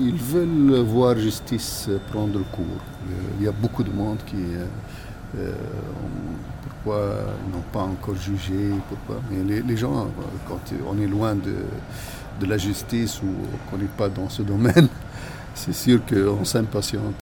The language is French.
Ils veulent voir justice euh, prendre le cours. Euh, il y a beaucoup de monde qui... Euh, euh pourquoi ils n'ont pas encore jugé pourquoi. Mais les, gens, quand on est loin de, de la justice ou qu'on n'est pas dans ce domaine, c'est sûr qu'on s'impatiente.